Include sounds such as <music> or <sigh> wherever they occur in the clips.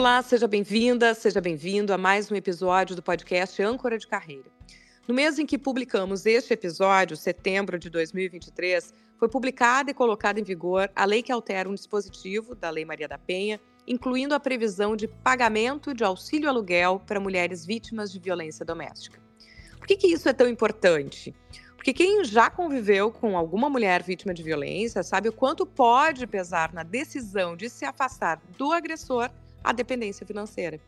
Olá, seja bem-vinda, seja bem-vindo a mais um episódio do podcast Âncora de Carreira. No mês em que publicamos este episódio, setembro de 2023, foi publicada e colocada em vigor a lei que altera um dispositivo da Lei Maria da Penha, incluindo a previsão de pagamento de auxílio aluguel para mulheres vítimas de violência doméstica. Por que, que isso é tão importante? Porque quem já conviveu com alguma mulher vítima de violência sabe o quanto pode pesar na decisão de se afastar do agressor a dependência financeira.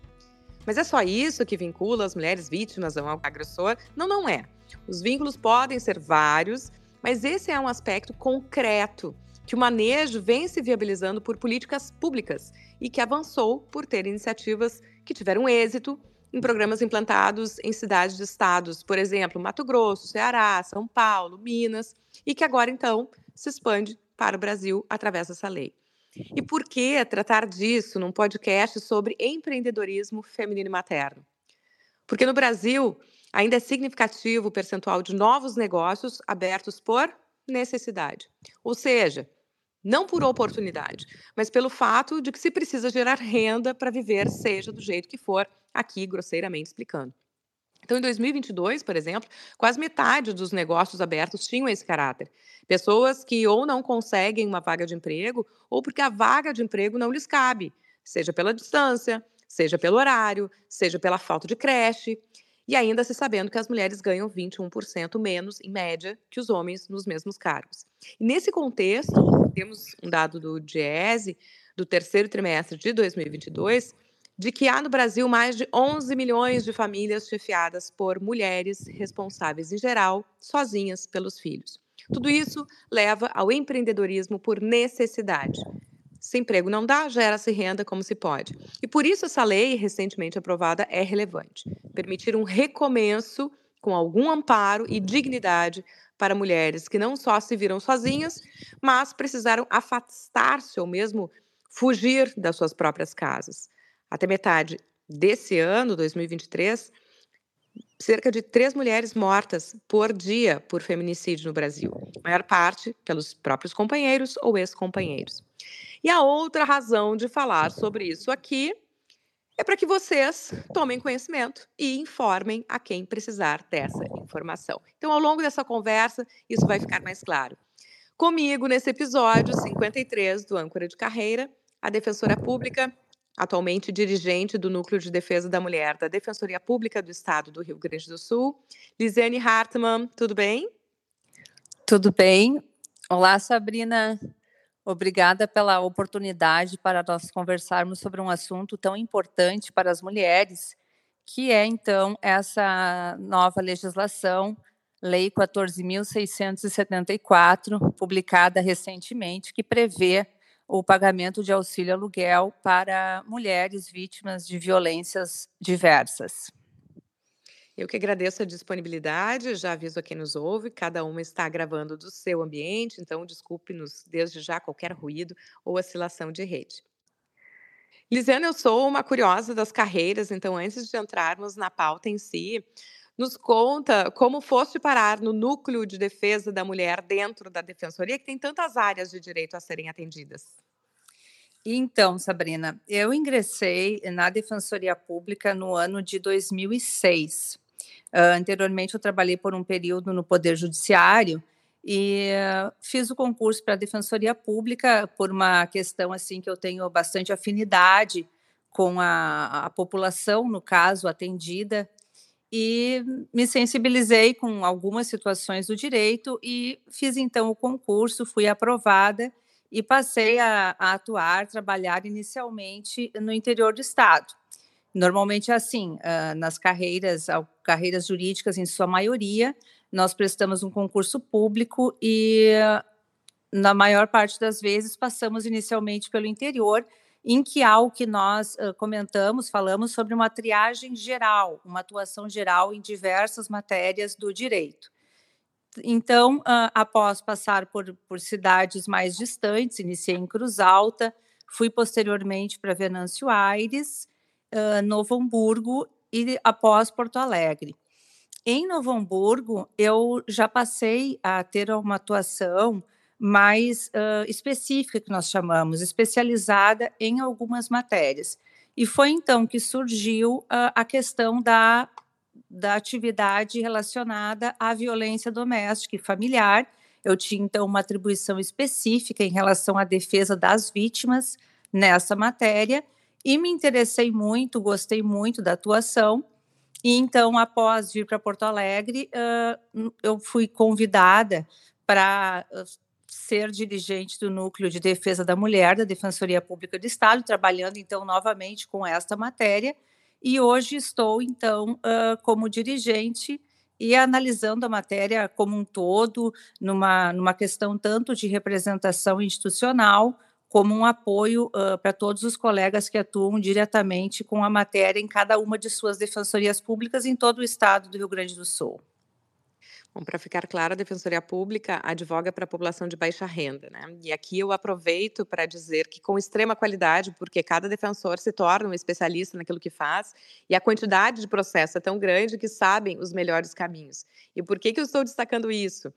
Mas é só isso que vincula as mulheres vítimas ao agressor? Não, não é. Os vínculos podem ser vários, mas esse é um aspecto concreto que o manejo vem se viabilizando por políticas públicas e que avançou por ter iniciativas que tiveram êxito em programas implantados em cidades de estados, por exemplo, Mato Grosso, Ceará, São Paulo, Minas, e que agora então se expande para o Brasil através dessa lei. E por que tratar disso num podcast sobre empreendedorismo feminino e materno? Porque no Brasil ainda é significativo o percentual de novos negócios abertos por necessidade. Ou seja, não por oportunidade, mas pelo fato de que se precisa gerar renda para viver, seja do jeito que for, aqui grosseiramente explicando. Então, em 2022, por exemplo, quase metade dos negócios abertos tinham esse caráter. Pessoas que ou não conseguem uma vaga de emprego, ou porque a vaga de emprego não lhes cabe, seja pela distância, seja pelo horário, seja pela falta de creche, e ainda se sabendo que as mulheres ganham 21% menos, em média, que os homens nos mesmos cargos. E nesse contexto, temos um dado do DIESE, do terceiro trimestre de 2022, de que há no Brasil mais de 11 milhões de famílias chefiadas por mulheres responsáveis, em geral, sozinhas pelos filhos. Tudo isso leva ao empreendedorismo por necessidade. Se emprego não dá, gera-se renda como se pode. E por isso essa lei, recentemente aprovada, é relevante. Permitir um recomeço com algum amparo e dignidade para mulheres que não só se viram sozinhas, mas precisaram afastar-se ou mesmo fugir das suas próprias casas. Até metade desse ano, 2023, cerca de três mulheres mortas por dia por feminicídio no Brasil, a maior parte pelos próprios companheiros ou ex-companheiros. E a outra razão de falar sobre isso aqui é para que vocês tomem conhecimento e informem a quem precisar dessa informação. Então, ao longo dessa conversa, isso vai ficar mais claro. Comigo, nesse episódio 53 do Âncora de Carreira, a defensora pública atualmente dirigente do Núcleo de Defesa da Mulher da Defensoria Pública do Estado do Rio Grande do Sul. Lisiane Hartmann, tudo bem? Tudo bem. Olá, Sabrina. Obrigada pela oportunidade para nós conversarmos sobre um assunto tão importante para as mulheres, que é, então, essa nova legislação, Lei 14.674, publicada recentemente, que prevê o pagamento de auxílio aluguel para mulheres vítimas de violências diversas. Eu que agradeço a disponibilidade, já aviso a quem nos ouve, cada uma está gravando do seu ambiente, então desculpe-nos desde já qualquer ruído ou oscilação de rede. Lisiana, eu sou uma curiosa das carreiras, então antes de entrarmos na pauta em si, nos conta como foste parar no núcleo de defesa da mulher dentro da defensoria, que tem tantas áreas de direito a serem atendidas. Então, Sabrina, eu ingressei na Defensoria Pública no ano de 2006. Uh, anteriormente, eu trabalhei por um período no Poder Judiciário e uh, fiz o concurso para a Defensoria Pública por uma questão assim que eu tenho bastante afinidade com a, a população, no caso, atendida, e me sensibilizei com algumas situações do direito e fiz então o concurso, fui aprovada e passei a, a, atuar, trabalhar inicialmente no interior do estado. Normalmente é assim, uh, nas carreiras, carreiras jurídicas em sua maioria, nós prestamos um concurso público e na maior parte das vezes passamos inicialmente pelo interior, em que há o que nós uh, comentamos, falamos sobre uma triagem geral, uma atuação geral em diversas matérias do direito. Então, uh, após passar por, por cidades mais distantes, iniciei em Cruz Alta, fui posteriormente para Venâncio Aires, uh, Novo Hamburgo e após Porto Alegre. Em Novo Hamburgo, eu já passei a ter uma atuação mais uh, específica, que nós chamamos, especializada em algumas matérias. e foi então que surgiu uh, a questão da, da atividade relacionada à violência doméstica e familiar. Eu tinha então uma atribuição específica em relação à defesa das vítimas nessa matéria e me interessei muito, gostei muito da atuação. E então, após vir para Porto Alegre, uh, eu fui convidada para ser dirigente do Núcleo de Defesa da Mulher da Defensoria Pública do Estado, trabalhando então novamente com esta matéria. E hoje estou então como dirigente e analisando a matéria como um todo, numa, numa questão tanto de representação institucional, como um apoio para todos os colegas que atuam diretamente com a matéria em cada uma de suas defensorias públicas em todo o estado do Rio Grande do Sul. Bom, para ficar claro, a Defensoria Pública advoga para a população de baixa renda, né? E aqui eu aproveito para dizer que com extrema qualidade, porque cada defensor se torna um especialista naquilo que faz, e a quantidade de processo é tão grande que sabem os melhores caminhos. E por que, que eu estou destacando isso?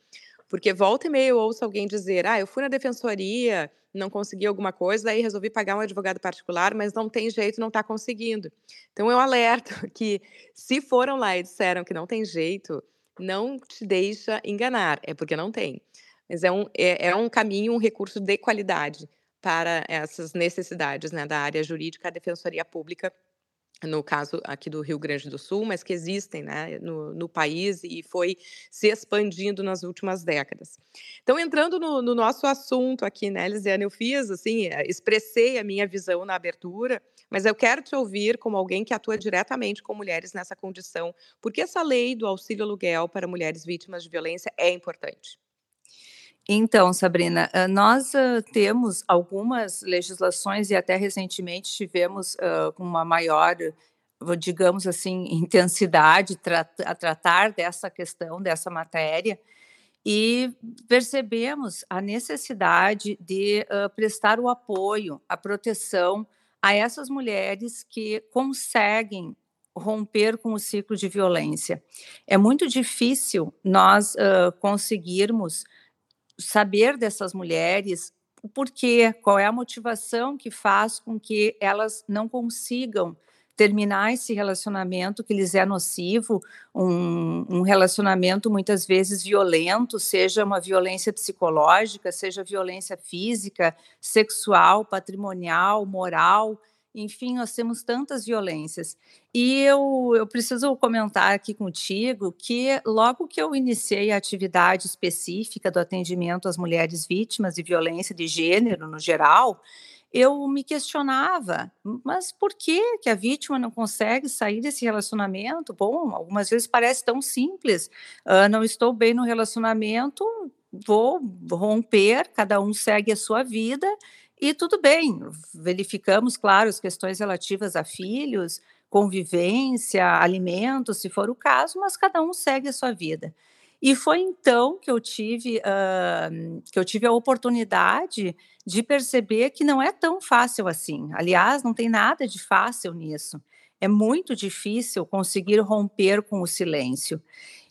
Porque volta e meia eu ouço alguém dizer: ah, eu fui na defensoria, não consegui alguma coisa, daí resolvi pagar um advogado particular, mas não tem jeito, não está conseguindo. Então eu alerto <laughs> que se foram lá e disseram que não tem jeito, não te deixa enganar, é porque não tem. Mas é um, é, é um caminho, um recurso de qualidade para essas necessidades né, da área jurídica, a Defensoria Pública, no caso aqui do Rio Grande do Sul, mas que existem né, no, no país e foi se expandindo nas últimas décadas. Então, entrando no, no nosso assunto aqui, né, Lisiane, eu fiz, assim, expressei a minha visão na abertura, mas eu quero te ouvir como alguém que atua diretamente com mulheres nessa condição, porque essa lei do auxílio aluguel para mulheres vítimas de violência é importante. Então, Sabrina, nós temos algumas legislações e até recentemente tivemos uh, uma maior, digamos assim, <laughs> intensidade a tratar dessa questão, dessa matéria, e percebemos a necessidade de prestar o apoio, a proteção a essas mulheres que conseguem romper com o ciclo de violência. É muito difícil nós conseguirmos saber dessas mulheres o porquê, qual é a motivação que faz com que elas não consigam terminar esse relacionamento que lhes é nocivo, um, um, relacionamento muitas vezes violento, seja uma violência psicológica, seja violência física, sexual, patrimonial, moral, enfim, nós temos tantas violências. E eu, eu preciso comentar aqui contigo que logo que eu iniciei a atividade específica do atendimento às mulheres vítimas de violência de gênero no geral, eu me questionava, mas por que, que a vítima não consegue sair desse relacionamento? Bom, algumas vezes parece tão simples. Uh, não estou bem no relacionamento, vou romper, cada um segue a sua vida e tudo bem. Verificamos, claro, as questões relativas a filhos, convivência, alimentos, se for o caso, mas cada um segue a sua vida. E foi então que eu tive, uh, que eu tive a oportunidade de perceber que não é tão fácil assim. Aliás, não tem nada de fácil nisso. É muito difícil conseguir romper com o silêncio.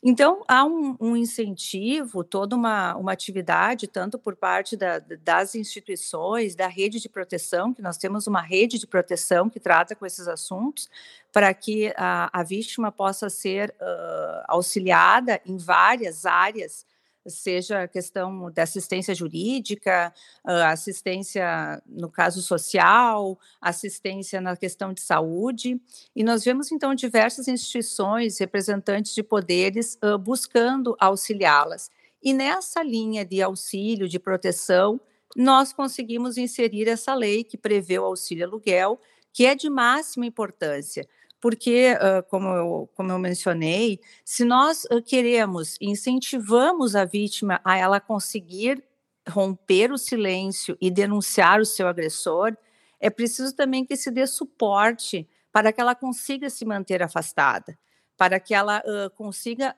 Então, há um, um incentivo, toda uma, uma atividade, tanto por parte da, das instituições, da rede de proteção, que nós temos uma rede de proteção que trata com esses assuntos, para que a, a vítima possa ser uh, auxiliada em várias áreas seja a questão da assistência jurídica, assistência no caso social, assistência na questão de saúde, e nós vemos então diversas instituições, representantes de poderes buscando auxiliá-las. E nessa linha de auxílio, de proteção, nós conseguimos inserir essa lei que prevê o auxílio aluguel, que é de máxima importância, porque, como, eu, como eu mencionei, se nós queremos, incentivamos a vítima a ela conseguir romper o silêncio e denunciar o seu agressor, é preciso também que se dê suporte para que ela consiga se manter afastada, para que ela uh, consiga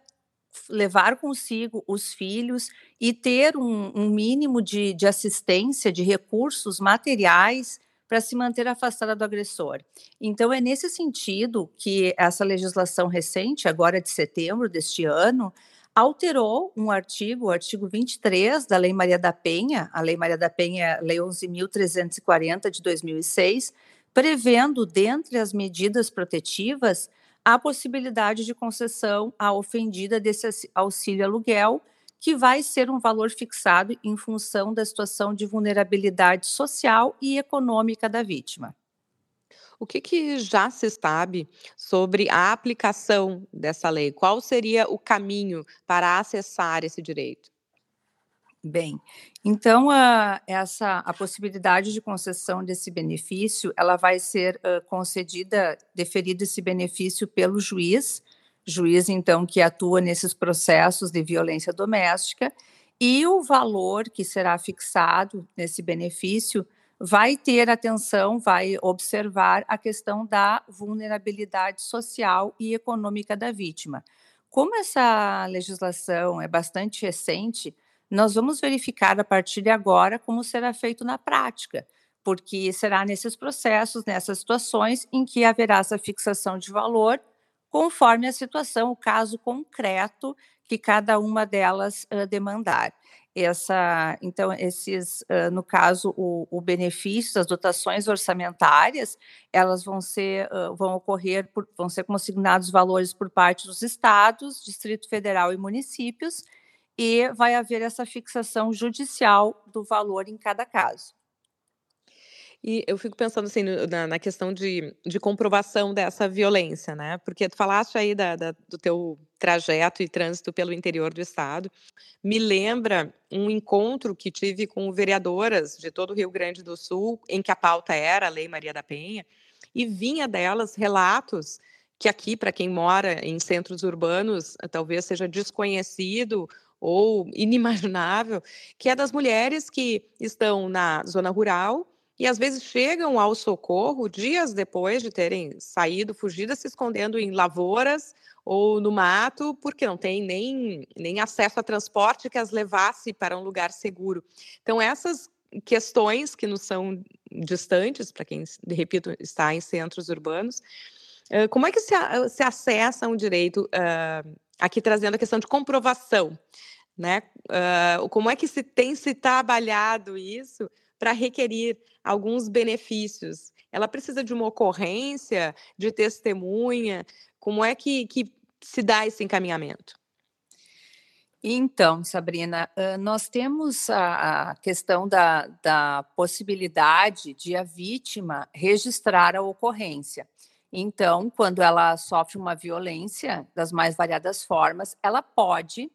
levar consigo os filhos e ter um, um mínimo de, de assistência, de recursos materiais para se manter afastada do agressor. Então, é nesse sentido que essa legislação recente, agora de setembro deste ano, alterou um artigo, o artigo 23 da Lei Maria da Penha, a Lei Maria da Penha, Lei 11.340 de 2006, prevendo, dentre as medidas protetivas, a possibilidade de concessão à ofendida desse auxílio aluguel, que vai ser um valor fixado em função da situação de vulnerabilidade social e econômica da vítima. O que, que já se sabe sobre a aplicação dessa lei? Qual seria o caminho para acessar esse direito? Bem, então a, essa a possibilidade de concessão desse benefício, ela vai ser uh, concedida, deferido esse benefício pelo juiz, juiz então que atua nesses processos de violência doméstica, e o valor que será fixado nesse benefício vai ter atenção, vai observar a questão da vulnerabilidade social e econômica da vítima. Como essa legislação é bastante recente, nós vamos verificar a partir de agora como será feito na prática, porque será nesses processos, nessas situações, em que haverá essa fixação de valor, conforme a situação, o caso concreto que cada uma delas uh, demandar. Essa, então, esses, uh, no caso, o, o, benefício, as dotações orçamentárias, elas vão ser, uh, vão ocorrer, por, vão ser consignados valores por parte dos estados, Distrito Federal e municípios, e vai haver essa fixação judicial do valor em cada caso. E eu fico pensando assim na, na questão de, de, comprovação dessa violência, né? Porque tu falaste aí da, da, do teu trajeto e trânsito pelo interior do estado. Me lembra um encontro que tive com vereadoras de todo o Rio Grande do Sul, em que a pauta era a Lei Maria da Penha, e vinha delas relatos que aqui, para quem mora em centros urbanos, talvez seja desconhecido ou inimaginável, que é das mulheres que estão na zona rural e às vezes chegam ao socorro dias depois de terem saído, fugidas, se escondendo em lavouras ou no mato, porque não tem nem, nem acesso a transporte que as levasse para um lugar seguro. Então, essas questões que nos são distantes, para quem, repito, está em centros urbanos, como é que se, se acessa um direito, aqui trazendo a questão de comprovação, né? Como é que se tem se trabalhado isso para requerir alguns benefícios? Ela precisa de uma ocorrência, de testemunha? Como é que, que se dá esse encaminhamento? Então, Sabrina, nós temos a questão da, da possibilidade de a vítima registrar a ocorrência. Então, quando ela sofre uma violência das mais variadas formas, ela pode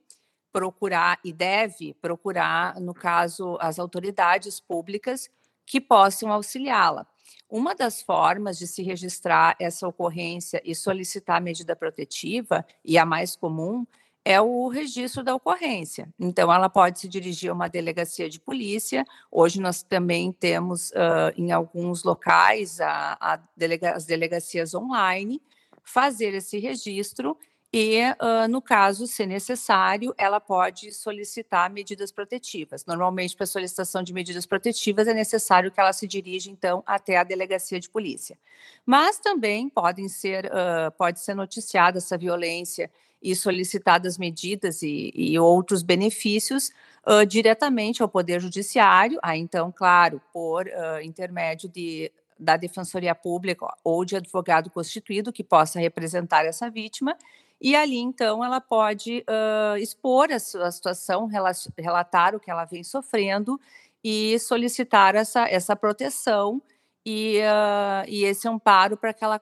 procurar e deve procurar, no caso, as autoridades públicas que possam auxiliá-la. Uma das formas de se registrar essa ocorrência e solicitar medida protetiva, e a mais comum, é o registro da ocorrência. Então, ela pode se dirigir a uma delegacia de polícia. Hoje, nós também temos, uh, em alguns locais, a, a delega as delegacias online, fazer esse registro e, uh, no caso, se necessário, ela pode solicitar medidas protetivas. Normalmente, para solicitação de medidas protetivas, é necessário que ela se dirija, então, até a delegacia de polícia. Mas também podem ser, uh, pode ser noticiada essa violência e solicitadas medidas e, e outros benefícios uh, diretamente ao Poder Judiciário, aí, então, claro, por intermédio de da Defensoria Pública ou de advogado constituído que possa representar essa vítima, e ali, então, ela pode uh, expor a sua situação, relatar o que ela vem sofrendo e solicitar essa, essa proteção e, uh, e esse amparo para que ela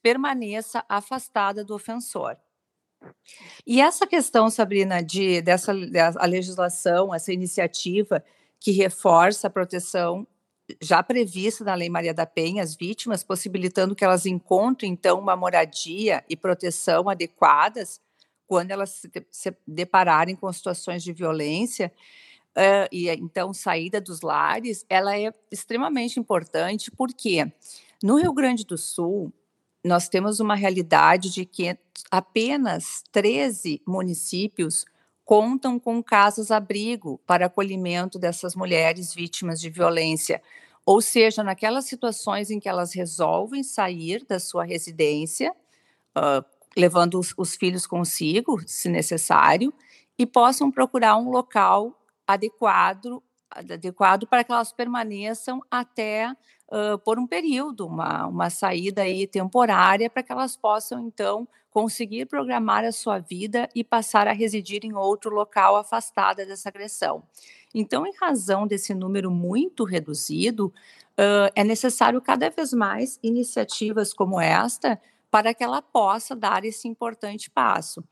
permaneça afastada do ofensor. E essa questão, Sabrina, de dessa a legislação, essa iniciativa que reforça a proteção já prevista na Lei Maria da Penha às vítimas, possibilitando que elas encontrem, então, uma moradia e proteção adequadas quando elas se, se depararem com situações de violência, uh, e então saída dos lares, ela é extremamente importante, porque no Rio Grande do Sul, nós temos uma realidade de que apenas 13 municípios contam com casas-abrigo para acolhimento dessas mulheres vítimas de violência. Ou seja, naquelas situações em que elas resolvem sair da sua residência, uh, levando os, os filhos consigo, se necessário, e possam procurar um local adequado adequado para que elas permaneçam até uh, por um período, uma, uma saída aí temporária, para que elas possam, então, conseguir programar a sua vida e passar a residir em outro local afastada dessa agressão. Então, em razão desse número muito reduzido, uh, é necessário cada vez mais iniciativas como esta para que ela possa dar esse importante passo.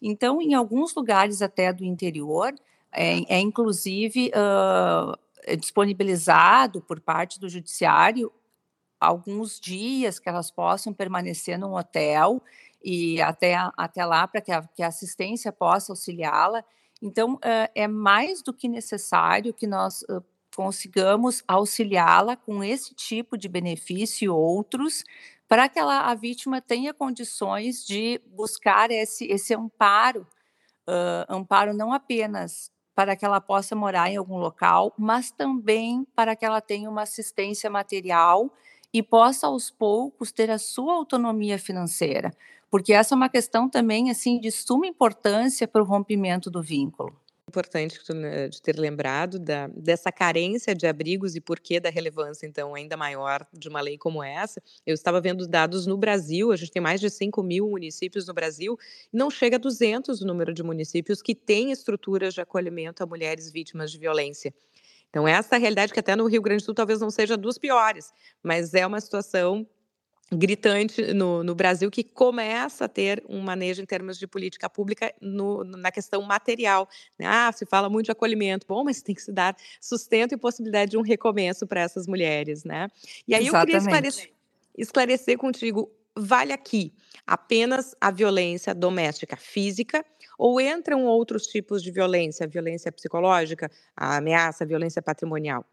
Então, em alguns lugares até do interior, é, é inclusive uh, disponibilizado por parte do judiciário alguns dias que elas possam permanecer num hotel e até, até lá para que, que, a assistência possa auxiliá-la. Então, uh, é mais do que necessário que nós uh, consigamos auxiliá-la com esse tipo de benefício e outros, para que ela, a vítima tenha condições de buscar esse, esse amparo, uh, amparo não apenas para que ela possa morar em algum local, mas também para que ela tenha uma assistência material e possa aos poucos ter a sua autonomia financeira, porque essa é uma questão também assim de suma importância para o rompimento do vínculo importante de ter lembrado da, dessa carência de abrigos e porquê da relevância, então, ainda maior de uma lei como essa. Eu estava vendo dados no Brasil, a gente tem mais de 5 mil municípios no Brasil, não chega a 200 o número de municípios que têm estruturas de acolhimento a mulheres vítimas de violência. Então, essa realidade que até no Rio Grande do Sul talvez não seja dos piores, mas é uma situação gritante no, no, Brasil que começa a ter um manejo em termos de política pública no, na questão material. Né? Ah, se fala muito de acolhimento, bom, mas tem que se dar sustento e possibilidade de um recomeço para essas mulheres, né? E aí Exatamente. eu queria esclarecer, esclarecer contigo, vale aqui apenas a violência doméstica física ou entram outros tipos de violência, violência psicológica, a ameaça, a violência patrimonial?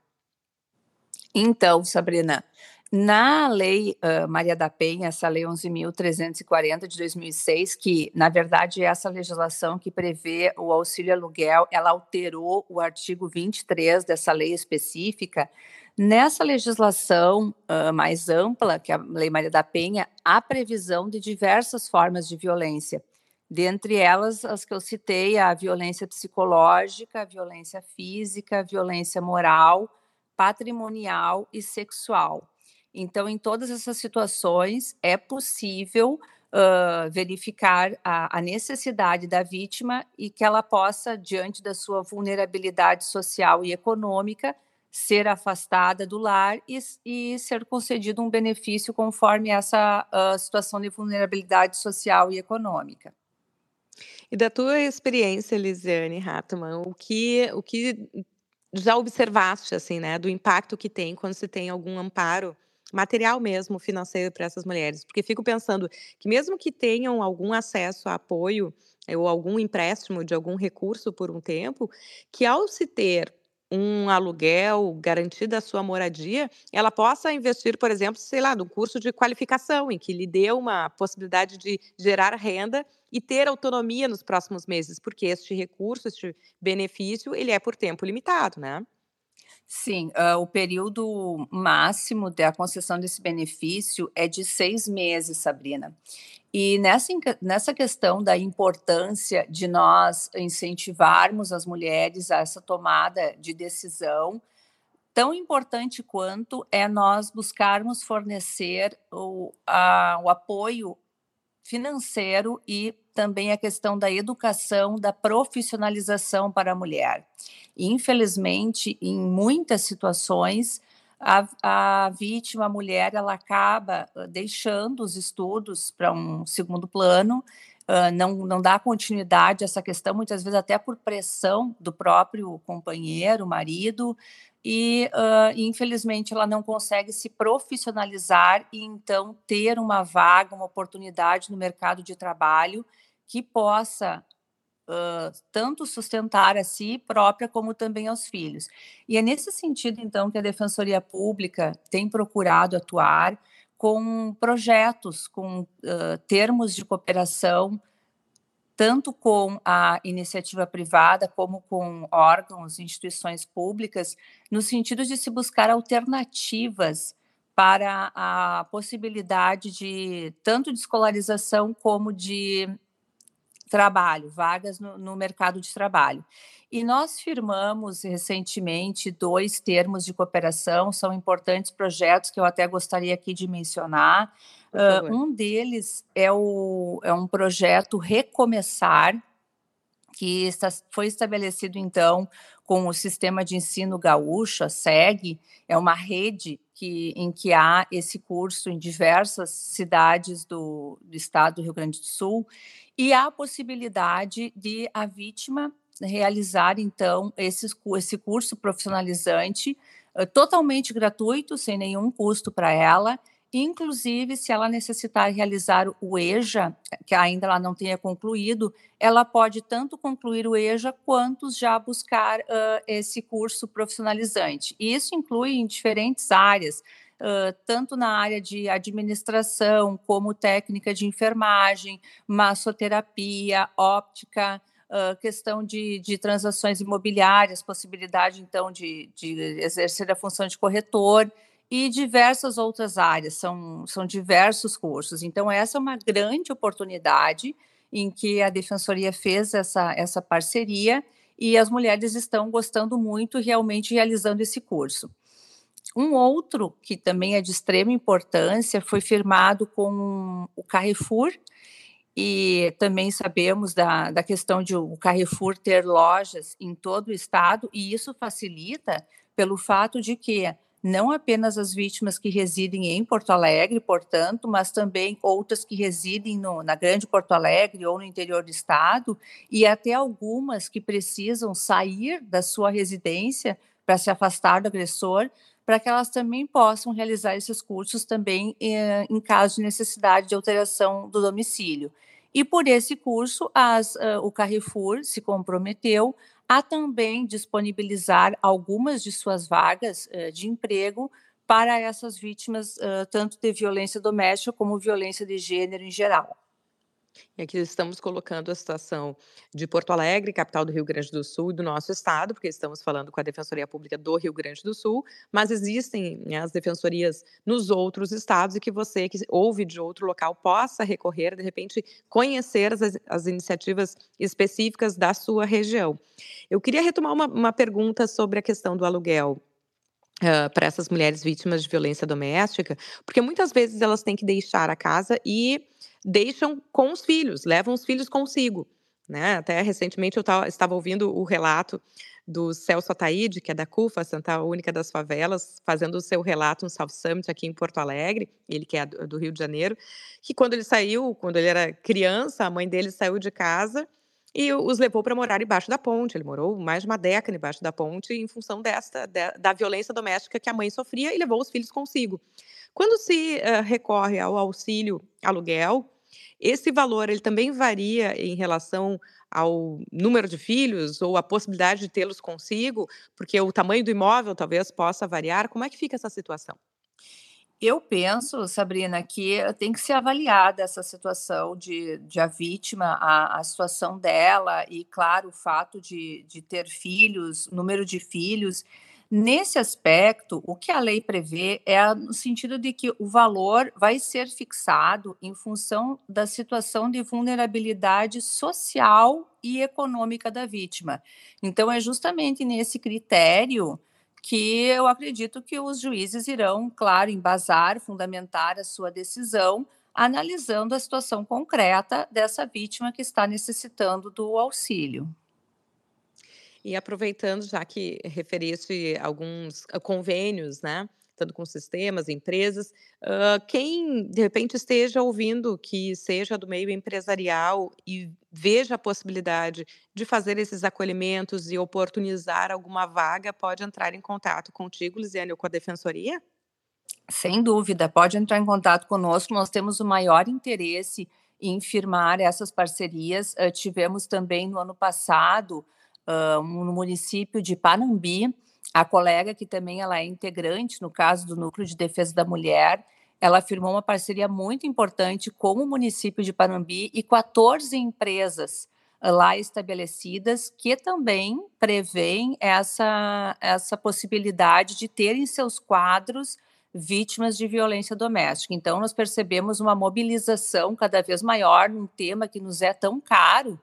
Então, Sabrina, na lei uh, Maria da Penha, essa lei 11.340 de 2006, que na verdade é essa legislação que prevê o auxílio aluguel, ela alterou o artigo 23 dessa lei específica. Nessa legislação uh, mais ampla, que é a lei Maria da Penha, há previsão de diversas formas de violência. Dentre elas, as que eu citei, a violência psicológica, a violência física, a violência moral, patrimonial e sexual. Então, em todas essas situações, é possível uh, verificar a, a, necessidade da vítima e que ela possa, diante da sua vulnerabilidade social e econômica, ser afastada do lar e, e ser concedido um benefício conforme essa uh, situação de vulnerabilidade social e econômica. E da tua experiência, Lisiane Hartmann, o que, o que já observaste, assim, né, do impacto que tem quando se tem algum amparo material mesmo, financeiro para essas mulheres. Porque fico pensando que mesmo que tenham algum acesso a apoio eh, ou algum empréstimo de algum recurso por um tempo, que ao se ter um aluguel, garantida a sua moradia, ela possa investir, por exemplo, sei lá, num curso de qualificação, em que lhe dê uma possibilidade de gerar renda e ter autonomia nos próximos meses, porque este recurso, este benefício, ele é por tempo limitado, né? Sim, uh, o período máximo da concessão desse benefício é de seis meses, Sabrina. E nessa, nessa questão da importância de nós incentivarmos as mulheres a essa tomada de decisão, tão importante quanto é nós buscarmos fornecer o, a, o apoio financeiro e também a questão da educação, da profissionalização para a mulher. Infelizmente, em muitas situações, a, a, vítima, a mulher, ela acaba deixando os estudos para um segundo plano, uh, não, não dá continuidade a essa questão, muitas vezes até por pressão do próprio companheiro, marido, e uh, infelizmente ela não consegue se profissionalizar e então ter uma vaga, uma oportunidade no mercado de trabalho que possa uh, tanto sustentar a si própria como também aos filhos. E é nesse sentido então que a Defensoria Pública tem procurado atuar com projetos, com uh, termos de cooperação tanto com a iniciativa privada como com órgãos, instituições públicas, no sentido de se buscar alternativas para a possibilidade de tanto de escolarização como de trabalho, vagas no, no mercado de trabalho. E nós firmamos recentemente dois termos de cooperação, são importantes projetos que eu até gostaria aqui de mencionar. Uh, um deles é, o, é um projeto Recomeçar, que está, foi estabelecido então com o sistema de ensino gaúcho, a SEG, é uma rede que, em que há esse curso em diversas cidades do, do estado do Rio Grande do Sul, e há a possibilidade de a vítima realizar, então, esse, esse curso profissionalizante totalmente gratuito, sem nenhum custo para ela, Inclusive, se ela necessitar realizar o EJA, que ainda ela não tenha concluído, ela pode tanto concluir o EJA quanto já buscar uh, esse curso profissionalizante. E isso inclui em diferentes áreas, uh, tanto na área de administração, como técnica de enfermagem, massoterapia, óptica, Uh, questão de, de, transações imobiliárias, possibilidade, então, de, de, exercer a função de corretor e diversas outras áreas, são, são diversos cursos. Então, essa é uma grande oportunidade em que a Defensoria fez essa, essa parceria e as mulheres estão gostando muito realmente realizando esse curso. Um outro que também é de extrema importância foi firmado com o Carrefour, e também sabemos da, da questão de o Carrefour ter lojas em todo o estado, e isso facilita pelo fato de que não apenas as vítimas que residem em Porto Alegre, portanto, mas também outras que residem no, na Grande Porto Alegre ou no interior do estado, e até algumas que precisam sair da sua residência para se afastar do agressor, para que elas também possam realizar esses cursos também eh, em caso de necessidade de alteração do domicílio. E por esse curso, as, uh, o Carrefour se comprometeu a também disponibilizar algumas de suas vagas uh, de emprego para essas vítimas, uh, tanto de violência doméstica como violência de gênero em geral. E aqui estamos colocando a situação de Porto Alegre, capital do Rio Grande do Sul e do nosso estado, porque estamos falando com a Defensoria Pública do Rio Grande do Sul, mas existem né, as defensorias nos outros estados e que você que ouve de outro local possa recorrer, de repente, conhecer as, as iniciativas específicas da sua região. Eu queria retomar uma, uma pergunta sobre a questão do aluguel. Uh, para essas mulheres vítimas de violência doméstica, porque muitas vezes elas têm que deixar a casa e deixam com os filhos, levam os filhos consigo. Né? Até recentemente eu tava, estava ouvindo o relato do Celso Ataíde, que é da CUFA, Santa Única das Favelas, fazendo o seu relato no South Summit aqui em Porto Alegre, ele que é do Rio de Janeiro, que quando ele saiu, quando ele era criança, a mãe dele saiu de casa e os levou para morar embaixo da ponte. Ele morou mais de uma década embaixo da ponte em função desta, da violência doméstica que a mãe sofria e levou os filhos consigo. Quando se uh, recorre ao auxílio aluguel, esse valor ele também varia em relação ao número de filhos ou a possibilidade de tê-los consigo, porque o tamanho do imóvel talvez possa variar. Como é que fica essa situação? Eu penso, Sabrina, que tem que ser avaliada essa situação de, de a vítima, a, a situação dela, e, claro, o fato de, de ter filhos, número de filhos, Nesse aspecto, o que a lei prevê é no sentido de que o valor vai ser fixado em função da situação de vulnerabilidade social e econômica da vítima. Então, é justamente nesse critério que eu acredito que os juízes irão, claro, embasar, fundamentar a sua decisão, analisando a situação concreta dessa vítima que está necessitando do auxílio. E aproveitando, já que referiste alguns ah, convênios, né? Tanto com sistemas, empresas, uh, quem de repente esteja ouvindo que seja do meio empresarial e veja a possibilidade de fazer esses acolhimentos e oportunizar alguma vaga, pode entrar em contato contigo, Lisiane, ou com a Defensoria? Sem dúvida, pode entrar em contato conosco. Nós temos o maior interesse em firmar essas parcerias. Uh, tivemos também no ano passado uh, no município de Panambi, a colega que também ela é integrante no caso do Núcleo de Defesa da Mulher, ela firmou uma parceria muito importante com o município de Panambi e 14 empresas lá estabelecidas que também prevêem essa, essa possibilidade de ter em seus quadros vítimas de violência doméstica. Então, nós percebemos uma mobilização cada vez maior num tema que nos é tão caro,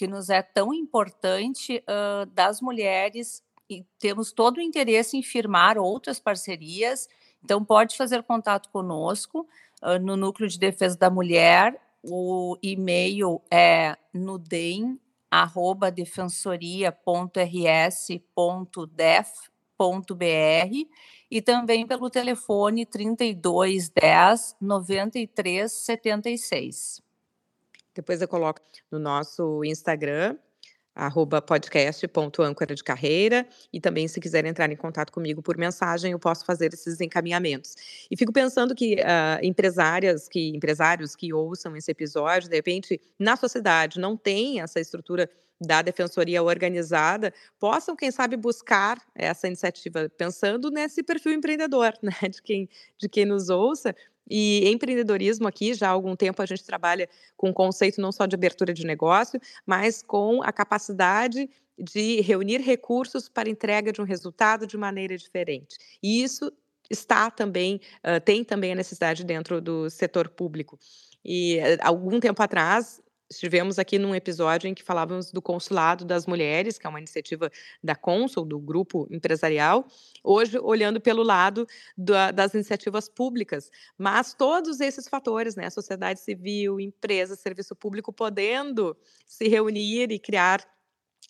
que nos é tão importante uh, das mulheres, e temos todo o interesse em firmar outras parcerias. Então, pode fazer contato conosco uh, no Núcleo de Defesa da Mulher. O e-mail é nudem@defensoria.rs.def.br e também pelo telefone 3210 9376. Depois eu coloco no nosso Instagram, arroba podcast.âncora de carreira e também se quiser entrar em contato comigo por mensagem eu posso fazer esses encaminhamentos e fico pensando que uh, empresárias que empresários que ouçam esse episódio de repente na sociedade não tem essa estrutura da defensoria organizada possam, quem sabe, buscar essa iniciativa, pensando nesse perfil empreendedor, <laughs> né, de quem, de quem nos ouça. E empreendedorismo aqui, já há algum tempo, a gente trabalha com o conceito não só de abertura de negócio, mas com a capacidade de reunir recursos para entrega de um resultado de maneira diferente. E isso está também, uh, tem também a necessidade dentro do setor público. E algum tempo atrás, estivemos aqui num episódio em que falávamos do Consulado das Mulheres, que é uma iniciativa da Consul, do grupo empresarial, hoje olhando pelo lado da, das iniciativas públicas, mas todos esses fatores, né, sociedade civil, empresa, serviço público, podendo se reunir e criar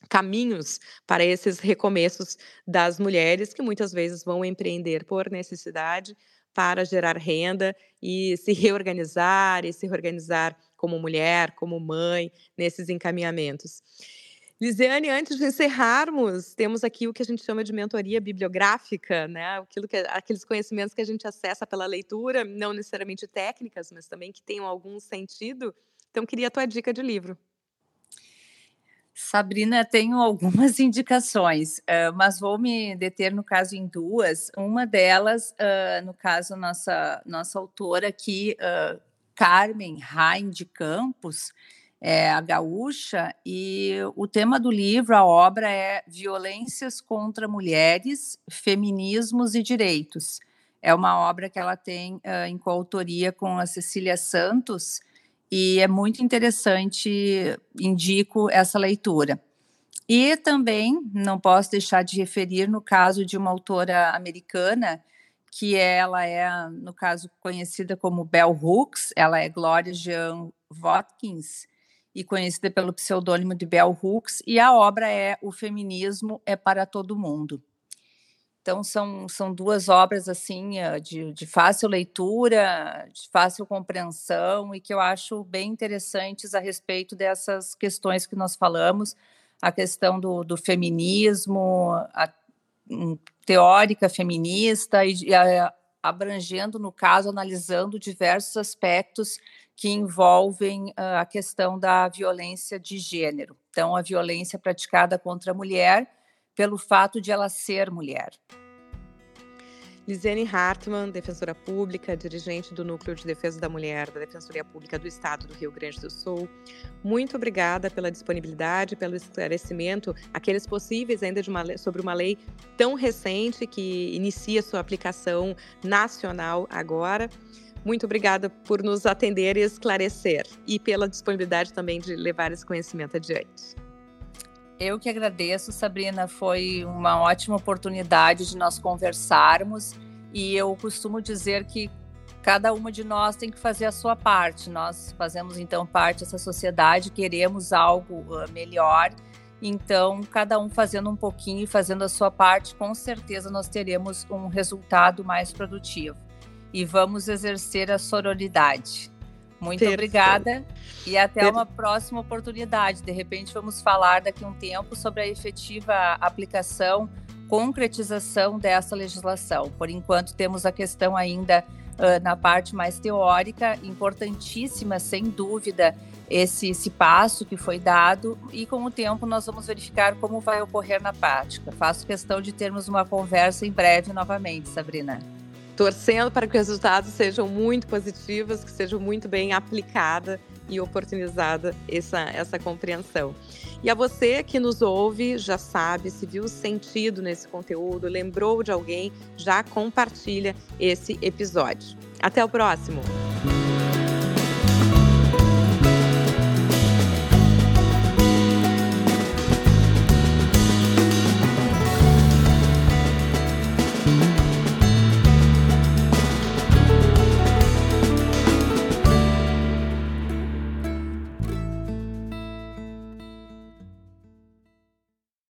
caminhos para esses recomeços das mulheres que muitas vezes vão empreender por necessidade para gerar renda e se reorganizar e se reorganizar como mulher, como mãe, nesses encaminhamentos. Lisiane, antes de encerrarmos, temos aqui o que a gente chama de mentoria bibliográfica, né? Aquilo que, aqueles conhecimentos que a gente acessa pela leitura, não necessariamente técnicas, mas também que tenham algum sentido. Então, queria a tua dica de livro. Sabrina, <laughs> tenho algumas indicações, uh, mas vou me deter no caso em duas. Uma delas, uh, no caso, nossa, nossa autora aqui, uh, Carmen Rain de Campos, é, a gaúcha, e o tema do livro, a obra é Violências contra Mulheres, Feminismos e Direitos. É uma obra que ela tem uh, em coautoria com a Cecília Santos, e é muito interessante, indico essa leitura. E também não posso deixar de referir no caso de uma autora americana que ela é, no caso, conhecida como Bell Hooks, ela é Gloria Jean Watkins, e conhecida pelo pseudônimo de Bell Hooks, e a obra é O Feminismo é para Todo Mundo. Então, são, são duas obras assim eh, de, de fácil leitura, de fácil compreensão, e que eu acho bem interessantes a respeito dessas questões que nós falamos, a questão do, do feminismo, a, teórica feminista e, e a, abrangendo, no caso, analisando diversos aspectos que envolvem uh, a questão da violência de gênero. Então, a violência praticada contra a mulher pelo fato de ela ser mulher. Lisiane Hartmann, defensora pública, dirigente do Núcleo de Defesa da Mulher da Defensoria Pública do Estado do Rio Grande do Sul. Muito obrigada pela disponibilidade, pelo esclarecimento, aqueles possíveis ainda uma, sobre uma lei tão recente que inicia sua aplicação nacional agora. Muito obrigada por nos atender e esclarecer e pela disponibilidade também de levar esse conhecimento adiante. Eu que agradeço, Sabrina. Foi uma ótima oportunidade de nós conversarmos e eu costumo dizer que cada uma de nós tem que fazer a sua parte. Nós fazemos então parte dessa sociedade, queremos algo melhor. Então, cada um fazendo um pouquinho e fazendo a sua parte, com certeza nós teremos um resultado mais produtivo. E vamos exercer a sororidade. Muito Perfeito. obrigada e até uma próxima oportunidade. De repente, vamos falar daqui a um tempo sobre a efetiva aplicação, concretização dessa legislação. Por enquanto, temos a questão ainda uh, na parte mais teórica, importantíssima, sem dúvida, esse, esse passo que foi dado, e com o tempo nós vamos verificar como vai ocorrer na prática. Faço questão de termos uma conversa em breve novamente, Sabrina torcendo para que os resultados sejam muito positivos, que sejam muito bem aplicados e oportunizada essa, essa compreensão. E a você que nos ouve, já sabe, se viu sentido nesse conteúdo, lembrou de alguém, já compartilha esse episódio. Até o próximo!